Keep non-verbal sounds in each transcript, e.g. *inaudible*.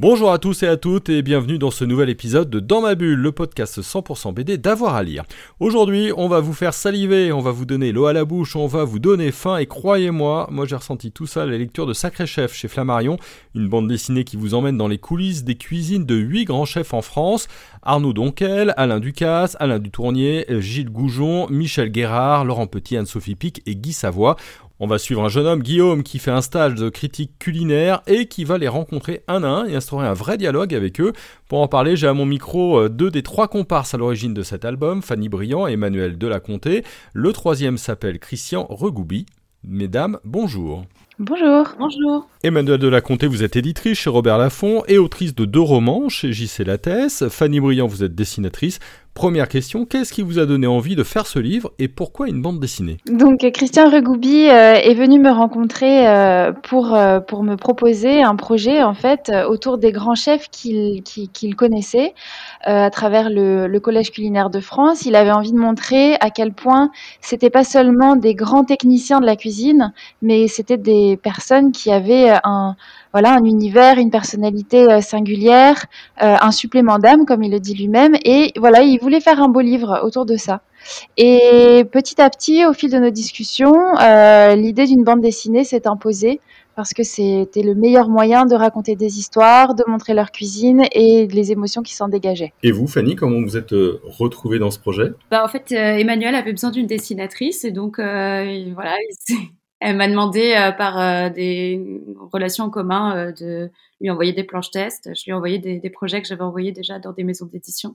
Bonjour à tous et à toutes et bienvenue dans ce nouvel épisode de Dans ma bulle, le podcast 100% BD d'avoir à lire. Aujourd'hui, on va vous faire saliver, on va vous donner l'eau à la bouche, on va vous donner faim et croyez-moi, moi j'ai ressenti tout ça à la lecture de Sacré Chef chez Flammarion, une bande dessinée qui vous emmène dans les coulisses des cuisines de 8 grands chefs en France, Arnaud Donquel, Alain Ducasse, Alain Dutournier, Gilles Goujon, Michel Guérard, Laurent Petit, Anne-Sophie Pic et Guy Savoie. On va suivre un jeune homme, Guillaume, qui fait un stage de critique culinaire et qui va les rencontrer un à un et instaurer un vrai dialogue avec eux. Pour en parler, j'ai à mon micro euh, deux des trois comparses à l'origine de cet album, Fanny Briand et Emmanuel Delaconté. Le troisième s'appelle Christian Regoubi. Mesdames, bonjour. Bonjour. Bonjour. Emmanuel Delaconté, vous êtes éditrice chez Robert Laffont et autrice de deux romans chez JC Lattès. Fanny Briand, vous êtes dessinatrice. Première question, qu'est-ce qui vous a donné envie de faire ce livre et pourquoi une bande dessinée? Donc Christian Regoubi euh, est venu me rencontrer euh, pour, euh, pour me proposer un projet en fait autour des grands chefs qu'il qu'il connaissait à travers le, le, Collège culinaire de France. Il avait envie de montrer à quel point c'était pas seulement des grands techniciens de la cuisine, mais c'était des personnes qui avaient un voilà un univers, une personnalité singulière, un supplément d'âme comme il le dit lui-même et voilà, il voulait faire un beau livre autour de ça. Et petit à petit, au fil de nos discussions, euh, l'idée d'une bande dessinée s'est imposée parce que c'était le meilleur moyen de raconter des histoires, de montrer leur cuisine et les émotions qui s'en dégageaient. Et vous, Fanny, comment vous êtes euh, retrouvée dans ce projet? Bah, En fait, euh, Emmanuel avait besoin d'une dessinatrice et donc voilà, elle m'a demandé par des relations en commun de lui envoyer des planches tests. Je lui ai envoyé des, des projets que j'avais envoyés déjà dans des maisons d'édition.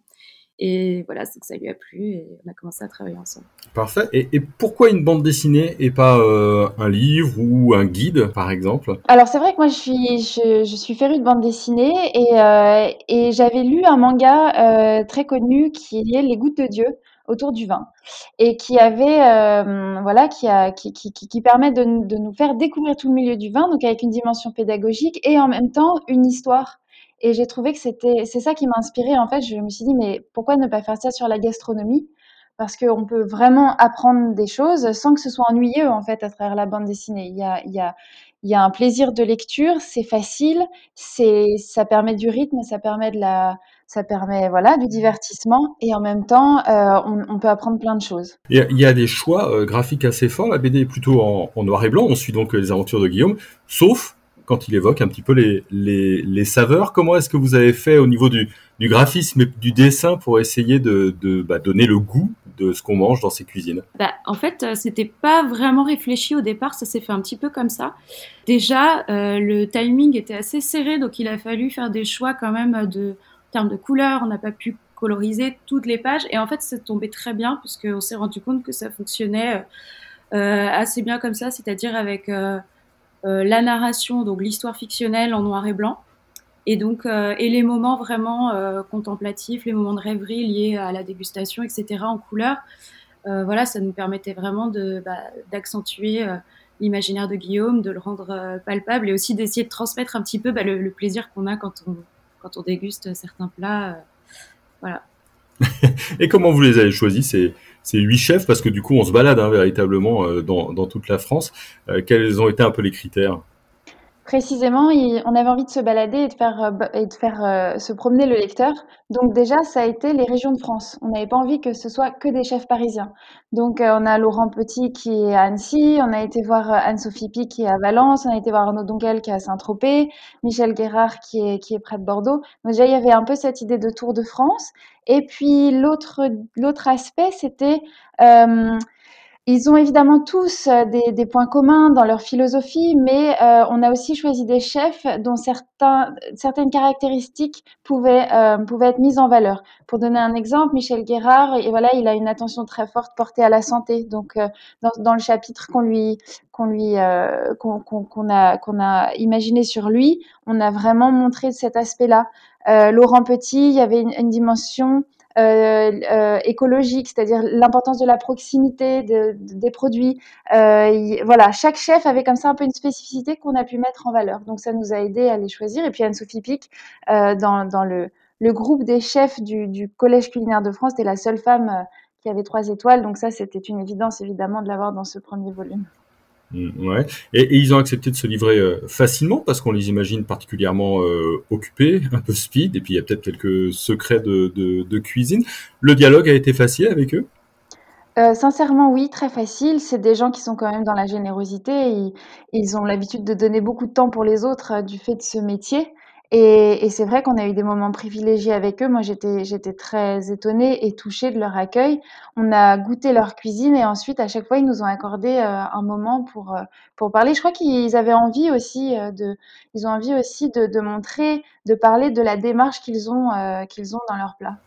Et voilà, c'est que ça lui a plu et on a commencé à travailler ensemble. Parfait. Et, pourquoi une bande dessinée et pas euh, un livre ou un guide, par exemple? Alors c'est vrai que moi je suis je, je suis férue de bande dessinée et, euh, et j'avais lu un manga euh, très connu qui est Les Gouttes de Dieu autour du vin et qui avait euh, voilà qui, qui, qui, permet de, de nous faire découvrir tout le milieu du vin donc avec une dimension pédagogique et en même temps une histoire et j'ai trouvé que c'était, c'est ça qui m'a inspirée. En fait, je me suis dit, mais pourquoi ne pas faire ça sur la gastronomie? Parce qu'on peut vraiment apprendre des choses sans que ce soit ennuyeux, en fait, à travers la bande dessinée. Il y a, il y a, il y a un plaisir de lecture, c'est facile, c'est, ça permet du rythme, ça permet de la, ça permet voilà du divertissement et en même temps euh, on, on, peut apprendre plein de choses. Il y a, des choix euh, graphiques assez forts. La BD est plutôt en, en, noir et blanc. On suit donc les aventures de Guillaume, sauf quand il évoque un petit peu les, les, les saveurs. Comment est-ce que vous avez fait au niveau du, du graphisme et du dessin pour essayer de, de bah, donner le goût de ce qu'on mange dans ces cuisines? Bah, En fait, euh, c'était pas vraiment réfléchi au départ, ça s'est fait un petit peu comme ça. Déjà, euh, le timing était assez serré, donc il a fallu faire des choix quand même de, termes de couleurs. On n'a pas pu coloriser toutes les pages, et en fait, c'est tombé très bien, puisqu'on s'est rendu compte que ça fonctionnait euh, assez bien comme ça, c'est-à-dire avec... Euh, euh, la narration, donc l'histoire fictionnelle en noir et blanc, et donc euh, et les moments vraiment euh, contemplatifs, les moments de rêverie liés à la dégustation, etc. en couleur. voilà, ça nous permettait vraiment bah, d'accentuer l'imaginaire de Guillaume, de le rendre palpable et aussi d'essayer de transmettre un petit peu bah, le, plaisir qu'on a quand on quand on déguste certains plats. voilà. *laughs* et comment vous les avez choisis ces, ces huit chefs? Parce que du coup, on se balade hein, véritablement euh, dans, dans, toute la France. Euh, quels ont été un peu les critères? Précisément, on avait envie de se balader et de faire, euh, et de faire euh, se promener le lecteur. Donc déjà, ça a été les régions de France. On n'avait pas envie que ce soit que des chefs parisiens. Donc euh, on a Laurent Petit qui est à Annecy, on a été voir Anne-Sophie Pic qui est à Valence, on a été voir Arnaud Donquel qui est à Saint-Tropez, Michel Guérard qui est, qui est près de Bordeaux. Donc déjà, il y avait un peu cette idée de Tour de France. Et puis l'autre l'autre aspect, c'était ils ont évidemment tous euh, des, des, points communs dans leur philosophie, mais euh, on a aussi choisi des chefs dont certains, certaines caractéristiques pouvaient, euh, pouvaient être mises en valeur. Pour donner un exemple, Michel Guérard, et voilà, il a une attention très forte portée à la santé. Donc, euh, dans, dans, le chapitre qu'on lui, qu'on lui, euh, qu'on qu'on a, qu'on a imaginé sur lui, on a vraiment montré cet aspect-là. Laurent Petit, il y avait une, une dimension écologique, c'est-à-dire l'importance de la proximité des produits. voilà, chaque chef avait comme ça un peu une spécificité qu'on a pu mettre en valeur. Donc ça nous a aidé à les choisir. Et puis Anne-Sophie Pic, dans, le, groupe des chefs du, du Collège culinaire de France, était la seule femme qui avait trois étoiles. Donc ça, c'était une évidence évidemment de l'avoir dans ce premier volume. Mm, ouais. Et, ils ont accepté de se livrer euh, facilement parce qu'on les imagine particulièrement euh, occupés, *laughs* un peu speed, et puis il y a peut-être quelques secrets de, de, cuisine. Le dialogue a été facile avec eux? Euh, sincèrement, oui, très facile. C'est des gens qui sont quand même dans la générosité. Ils ont l'habitude de donner beaucoup de temps pour les autres du fait de ce métier. Et, c'est vrai qu'on a eu des moments privilégiés avec eux. Moi, j'étais, très étonnée et touchée de leur accueil. On a goûté leur cuisine et ensuite, à chaque fois, ils nous ont accordé euh, un moment pour, euh, pour parler. Je crois qu'ils avaient envie aussi euh, de, ils ont envie aussi de montrer, de parler de la démarche qu'ils ont, qu'ils ont dans leur plat.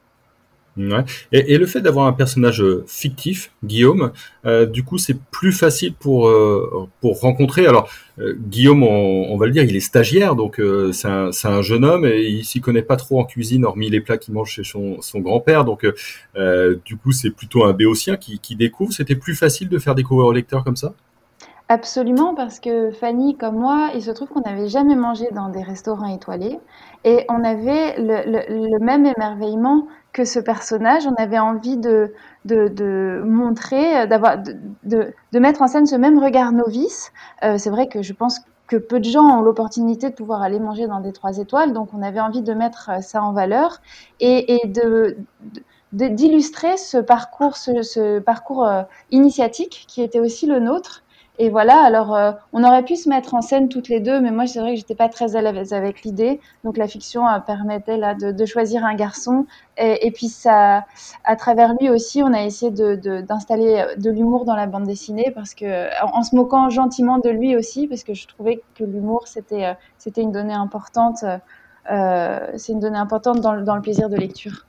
Ouais. Et, et, le fait d'avoir un personnage euh, fictif, Guillaume, euh, du coup, c'est plus facile pour euh, pour rencontrer. Alors, euh, Guillaume, on, on, va le dire, il est stagiaire, donc c'est un, un, jeune homme et il s'y connaît pas trop en cuisine, hormis les plats qu'il mange chez son, son grand-père. Donc, du coup, c'est plutôt un béotien qui, qui découvre. C'était plus facile de faire découvrir au lecteur comme ça? Absolument, parce que Fanny, comme moi, il se trouve qu'on n'avait jamais mangé dans des restaurants étoilés et on avait le, même émerveillement que ce personnage. On avait envie de, de, montrer, d'avoir, de, de, mettre en scène ce même regard novice. Euh, c'est vrai que je pense que peu de gens ont l'opportunité de pouvoir aller manger dans des trois étoiles, donc on avait envie de mettre ça en valeur et, de, d'illustrer ce parcours, ce parcours euh, initiatique qui était aussi le nôtre et voilà, alors euh, on aurait pu se mettre en scène toutes les deux, mais moi c'est vrai que j'étais pas très à l'aise avec l'idée. Donc la fiction euh, permettait là de, de, choisir un garçon. Et, puis ça, à travers lui aussi, on a essayé d'installer de, de l'humour dans la bande dessinée parce que en, se moquant gentiment de lui aussi, parce que je trouvais que l'humour c'était euh, c'était une donnée importante. c'est une donnée importante dans, dans le plaisir de lecture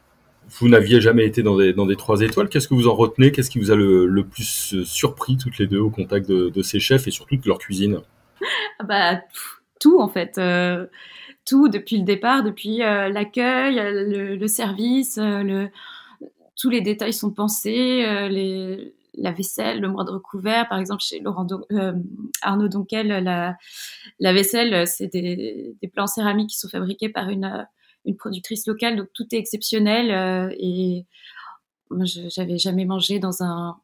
vous n'aviez jamais été dans des, dans des trois étoiles. Qu'est-ce que vous en retenez? Qu'est-ce qui vous a le, plus euh, surpris toutes les deux au contact de, ces chefs et surtout de leur cuisine? Ah bah, Tout en fait. Euh, tout depuis le départ, depuis euh, l'accueil, le, service, le, tous les détails sont pensés, les, la vaisselle, le moindre couvert. Par exemple, chez Laurent Arnaud Donquel, la, la vaisselle, c'est des, des plats en céramique qui sont fabriqués par une une productrice locale, donc tout est exceptionnel euh, et moi, j'avais jamais mangé dans un,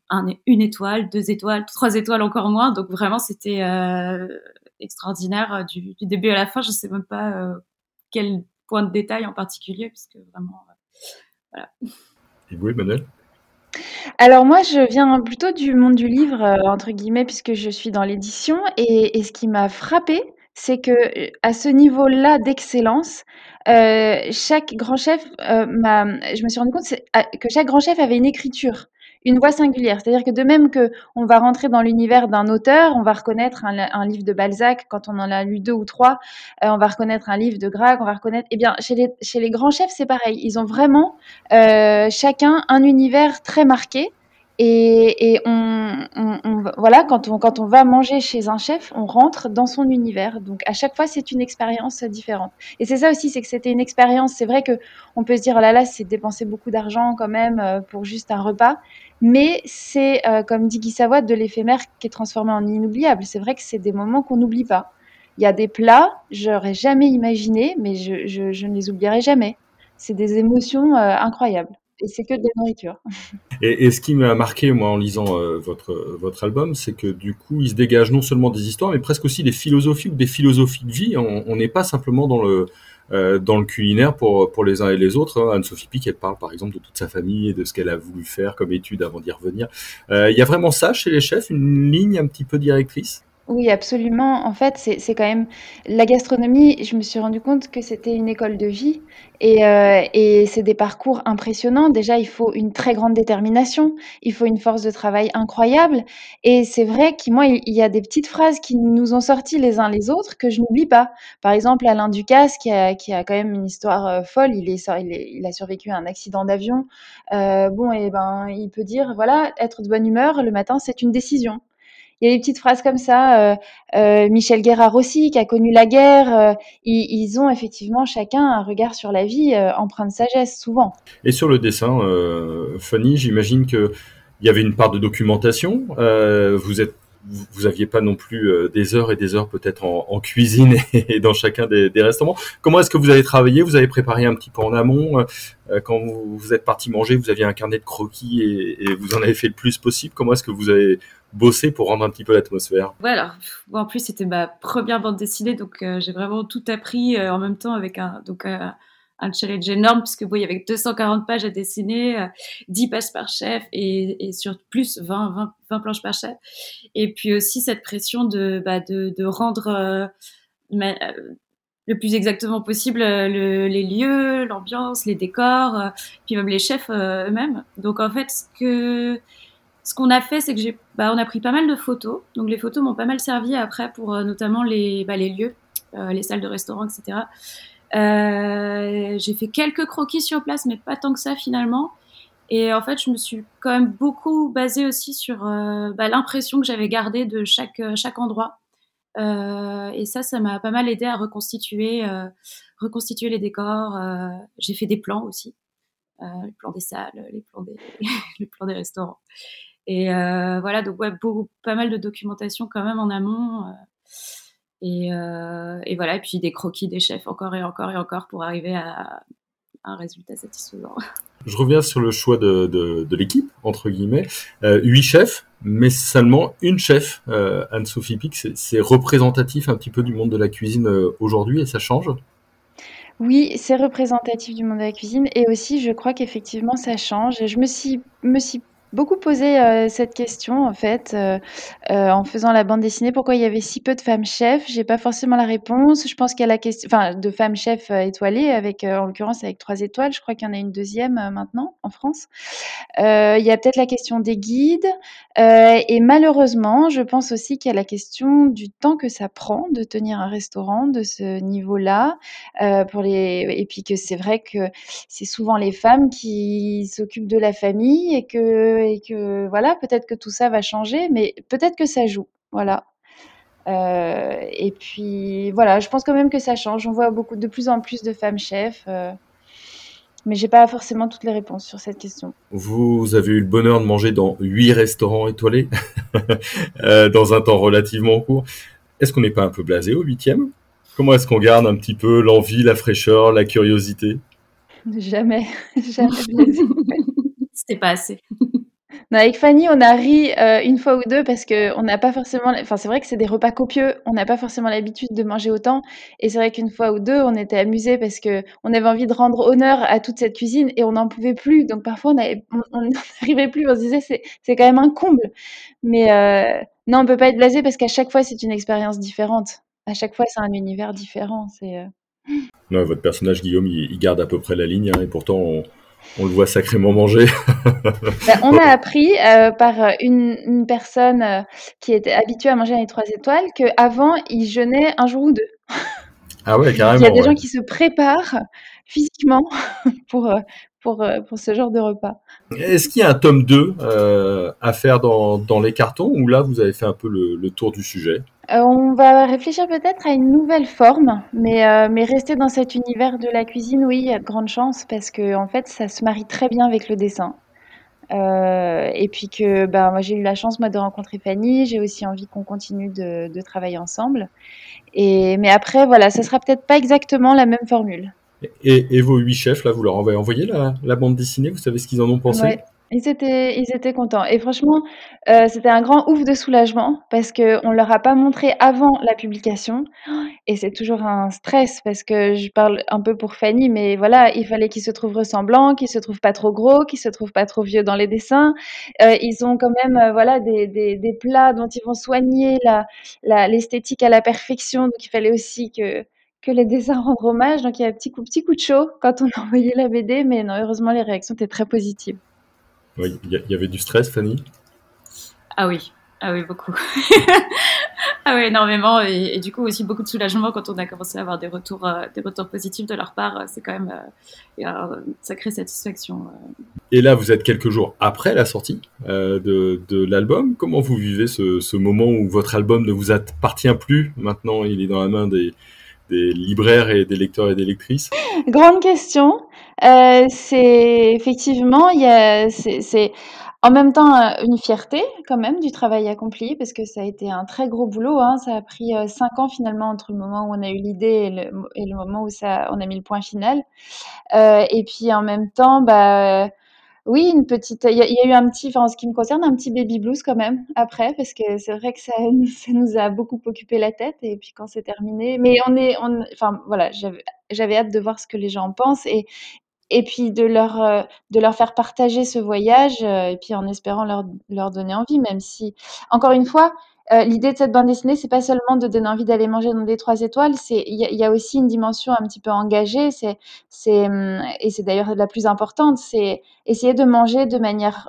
une étoile, deux étoiles, trois étoiles encore moins. Donc vraiment, c'était euh, extraordinaire euh, du, début à la fin. Je sais même pas quel point de détail en particulier, puisque vraiment, voilà. Et vous, Emmanuel? Alors moi, je viens plutôt du monde du livre, entre guillemets, puisque je suis dans l'édition et, et ce qui m'a frappé, c'est que à ce niveau-là d'excellence, euh, chaque grand chef euh, je me suis rendu compte que chaque grand chef avait une écriture, une voix singulière. C'est-à-dire que de même que on va rentrer dans l'univers d'un auteur, on va reconnaître un, livre de Balzac quand on en a lu deux ou trois, euh, on va reconnaître un livre de Grag, on va reconnaître. Eh bien, chez les, grands chefs, c'est pareil. Ils ont vraiment euh, chacun un univers très marqué. Et, on, voilà, quand on, quand on va manger chez un chef, on rentre dans son univers. Donc à chaque fois, c'est une expérience différente. Et c'est ça aussi, c'est que c'était une expérience. C'est vrai que on peut se dire, oh là là, c'est dépenser beaucoup d'argent quand même euh, pour juste un repas. Mais c'est, euh, comme dit Guy Savoie, de l'éphémère qui est transformé en inoubliable. C'est vrai que c'est des moments qu'on n'oublie pas. Il y a des plats, j'aurais jamais imaginé, mais je, je, je ne les oublierai jamais. C'est des émotions euh, incroyables et c'est que de la nourriture. Et, ce qui m'a marqué, moi, en lisant euh, votre, votre album, c'est que du coup, il se dégage non seulement des histoires, mais presque aussi des philosophies ou des philosophies de vie. On n'est pas simplement dans le, euh, dans le culinaire pour, pour les uns et les autres. Hein. Anne-Sophie Pic, elle parle par exemple de toute sa famille et de ce qu'elle a voulu faire comme étude avant d'y revenir. Euh, il y a vraiment ça chez les chefs, une ligne un petit peu directrice? Oui, absolument. En fait, c'est quand même la gastronomie, je me suis rendu compte que c'était une école de vie et heu et c'est des parcours impressionnants. Déjà, il faut une très grande détermination, il faut une force de travail incroyable et c'est vrai qu'il moi, il y a des petites phrases qui nous ont sorti les uns les autres que je n'oublie pas. Par exemple, Alain Ducasse qui a qui a quand même une histoire, heu, folle, il a survécu à un accident d'avion. Heu, bon et ben, il peut dire: «Voilà, être de bonne humeur le matin, c'est une décision». Il y a des petites phrases comme ça. Michel Guérard aussi, qui a connu la guerre, ils, ils, ont effectivement chacun un regard sur la vie empreint de sagesse, souvent. Et sur le dessin, Fanny, j'imagine que il y avait une part de documentation. vous êtes vous aviez pas non plus euh, des heures et des heures peut-être en, cuisine *laughs* et, dans chacun des, restaurants. Comment est-ce que vous avez travaillé? Vous avez préparé un petit peu en amont. Euh, quand vous, êtes parti manger, vous aviez un carnet de croquis et, vous en avez fait le plus possible. Comment est-ce que vous avez bossé pour rendre un petit peu l'atmosphère Ouais, alors en plus c'était ma première bande dessinée, donc euh, j'ai vraiment tout appris en même temps avec un donc un challenge énorme parce que bon, il y avait 240 pages à dessiner, 10 euh, pages par chef et, sur plus 20, 20, 20, planches par chef. Et puis aussi cette pression de, bah, de, rendre euh, euh le plus exactement possible le, les lieux, l'ambiance, les décors, euh, puis même les chefs eux-mêmes. Donc en fait, ce que ce qu'on a fait, c'est que j'ai, bah, on a pris pas mal de photos. Donc les photos m'ont pas mal servi après pour notamment les, bah, les lieux, les salles de restaurant, etc. Euh, j'ai fait quelques croquis sur place, mais pas tant que ça finalement. Et en fait, je me suis quand même beaucoup basée aussi sur euh, bah, l'impression que j'avais gardée de chaque, euh, chaque endroit. Euh, et ça, ça m'a pas mal aidé à reconstituer, euh, reconstituer les décors. Euh, j'ai fait des plans aussi, les plans des salles, les plans des, *laughs* les plans des restaurants. Et voilà, donc ouais, beaucoup, pas mal de documentation quand même en amont. Euh, et, voilà, et puis des croquis des chefs encore et encore et encore pour arriver à, un résultat satisfaisant. *laughs* Je reviens sur le choix de, de, l'équipe, entre guillemets. Euh, huit chefs, mais seulement une chef, euh, Anne-Sophie Pic. C'est représentatif un petit peu du monde de la cuisine aujourd'hui et ça change? Oui, c'est représentatif du monde de la cuisine et aussi je crois qu'effectivement ça change. Je me suis, me suis beaucoup posé euh, cette question en fait euh, euh, en faisant la bande dessinée. Pourquoi il y avait si peu de femmes chefs? J'ai pas forcément la réponse. Je pense qu'il y a la question, enfin, de femmes chefs étoilées avec, en l'occurrence, avec trois étoiles. Je crois qu'il y en a une deuxième maintenant en France. il y a peut-être la question des guides et malheureusement, je pense aussi qu'il y a la question du temps que ça prend de tenir un restaurant de ce niveau-là pour les et puis que c'est vrai que c'est souvent les femmes qui s'occupent de la famille et que et que voilà, peut-être que tout ça va changer, mais peut-être que ça joue, voilà. Euh, et puis voilà, je pense quand même que ça change. On voit beaucoup de plus en plus de femmes chefs, euh, mais j'ai pas forcément toutes les réponses sur cette question. Vous avez eu le bonheur de manger dans huit restaurants étoilés *laughs* euh, dans un temps relativement court. Est-ce qu'on n'est pas un peu blasé au huitième? Comment est-ce qu'on garde un petit peu l'envie, la fraîcheur, la curiosité? Jamais, *laughs* jamais blasé. C'était pas assez avec Fanny, on a ri euh, une fois ou deux parce que on n'a pas forcément. Enfin, c'est vrai que c'est des repas copieux. On n'a pas forcément l'habitude de manger autant. Et c'est vrai qu'une fois ou deux, on était amusés parce que on avait envie de rendre honneur à toute cette cuisine et on n'en pouvait plus. Donc parfois, on *laughs* n'arrivait plus. On se disait c'est quand même un comble. Mais euh, non, on peut pas être blasé parce qu'à chaque fois, c'est une expérience différente. À chaque fois, c'est un univers différent. C'est. Euh, non, votre personnage Guillaume, il, garde à peu près la ligne hein, et pourtant. On on le voit sacrément manger. *laughs* Ben, on a appris euh, par une, personne euh, qui était habituée à manger les trois étoiles qu'avant, il jeûnait un jour ou deux. Ah ouais, carrément. *laughs* Il y a des gens qui se préparent physiquement *laughs* pour, euh, pour, pour ce genre de repas. Est-ce qu'il y a un tome 2 à faire dans, dans, les cartons ou là, vous avez fait un peu le tour du sujet? Euh, on va réfléchir peut-être à une nouvelle forme, mais, euh, mais rester dans cet univers de la cuisine, oui, il y a de grandes chances parce que en fait, ça se marie très bien avec le dessin. Euh, et puis que bah, moi j'ai eu la chance moi de rencontrer Fanny, j'ai aussi envie qu'on continue de, de travailler ensemble. Et, mais après, voilà, ça sera peut-être pas exactement la même formule. Et, et vos huit chefs, là, vous leur avez envoyé la, la bande dessinée, vous savez ce qu'ils en ont pensé? Ils étaient ils étaient contents et franchement, euh, c'était un grand ouf de soulagement parce qu'on leur a pas montré avant la publication et c'est toujours un stress parce que je parle un peu pour Fanny, mais voilà, il fallait qu'ils se trouvent ressemblants, qu'ils se trouvent pas trop gros, qu'ils se trouvent pas trop vieux dans les dessins. Euh, ils ont quand même, euh, voilà, des des plats dont ils vont soigner la la l'esthétique à la perfection, donc il fallait aussi que que les dessins *laughs* rendent hommage, donc il y a un petit coup petit coup de chaud quand on a envoyé la BD, mais non, heureusement les réactions étaient très positives. Oui, il y, avait du stress, Fanny? Ah oui, ah oui, beaucoup. *laughs* Ah oui, énormément. Et, du coup, aussi beaucoup de soulagement quand on a commencé à avoir des retours, euh, des retours positifs de leur part. C'est quand même euh, une sacrée satisfaction. Et là, vous êtes quelques jours après la sortie de, de l'album. Comment vous vivez ce, ce, moment où votre album ne vous appartient plus? Maintenant, il est dans la main des, des libraires et des lecteurs et des lectrices? Grande question. Euh, c'est effectivement, il y a, c'est en même temps euh, une fierté quand même du travail accompli parce que ça a été un très gros boulot. Hein. Ça a pris euh, cinq ans finalement entre le moment où on a eu l'idée et le, moment où ça, on a mis le point final. Et puis en même temps, bah oui, une petite. Il y, a eu un petit, en ce qui me concerne, un petit baby blues quand même après, parce que c'est vrai que ça, *laughs* nous a beaucoup occupé la tête. Et puis quand c'est terminé, mais on est, enfin voilà, j'avais hâte de voir ce que les gens pensent et et puis de leur euh, de leur faire partager ce voyage euh, et puis en espérant leur leur donner envie, même si encore une fois, euh, l'idée de cette bande dessinée, c'est pas seulement de donner envie d'aller manger dans des trois étoiles, c'est il y, a aussi une dimension un petit peu engagée, c'est c'est hum, et c'est d'ailleurs la plus importante, c'est essayer de manger de manière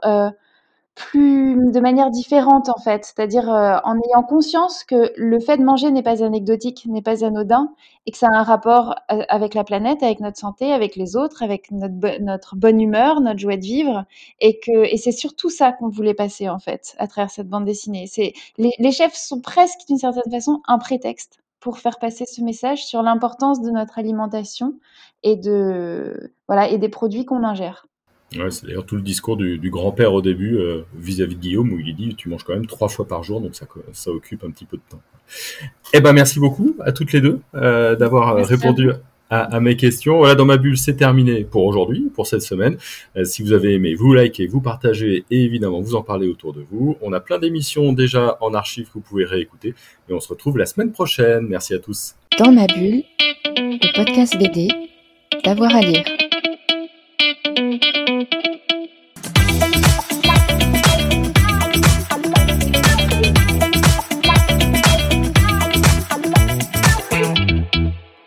plus de manière différente en fait, c'est-à-dire euh, en ayant conscience que le fait de manger n'est pas anecdotique, n'est pas anodin et que ça a un rapport euh, avec la planète, avec notre santé, avec les autres, avec notre, notre bonne humeur, notre joie de vivre et que et c'est surtout ça qu'on voulait passer en fait à travers cette bande dessinée. C'est les, les chefs sont presque d'une certaine façon un prétexte pour faire passer ce message sur l'importance de notre alimentation et de voilà et des produits qu'on ingère. Ouais, c'est d'ailleurs tout le discours du, grand-père au début euh, vis-à-vis de Guillaume où il dit tu manges quand même trois fois par jour donc ça, ça occupe un petit peu de temps. Eh ben merci beaucoup à toutes les deux euh, d'avoir euh, répondu à, mes questions. Voilà, dans ma bulle, c'est terminé pour aujourd'hui, pour cette semaine. si vous avez aimé, vous likez, vous partagez et évidemment vous en parlez autour de vous. On a plein d'émissions déjà en archive que vous pouvez réécouter et on se retrouve la semaine prochaine. Merci à tous. Dans ma bulle, le podcast BD, d'avoir à lire. Música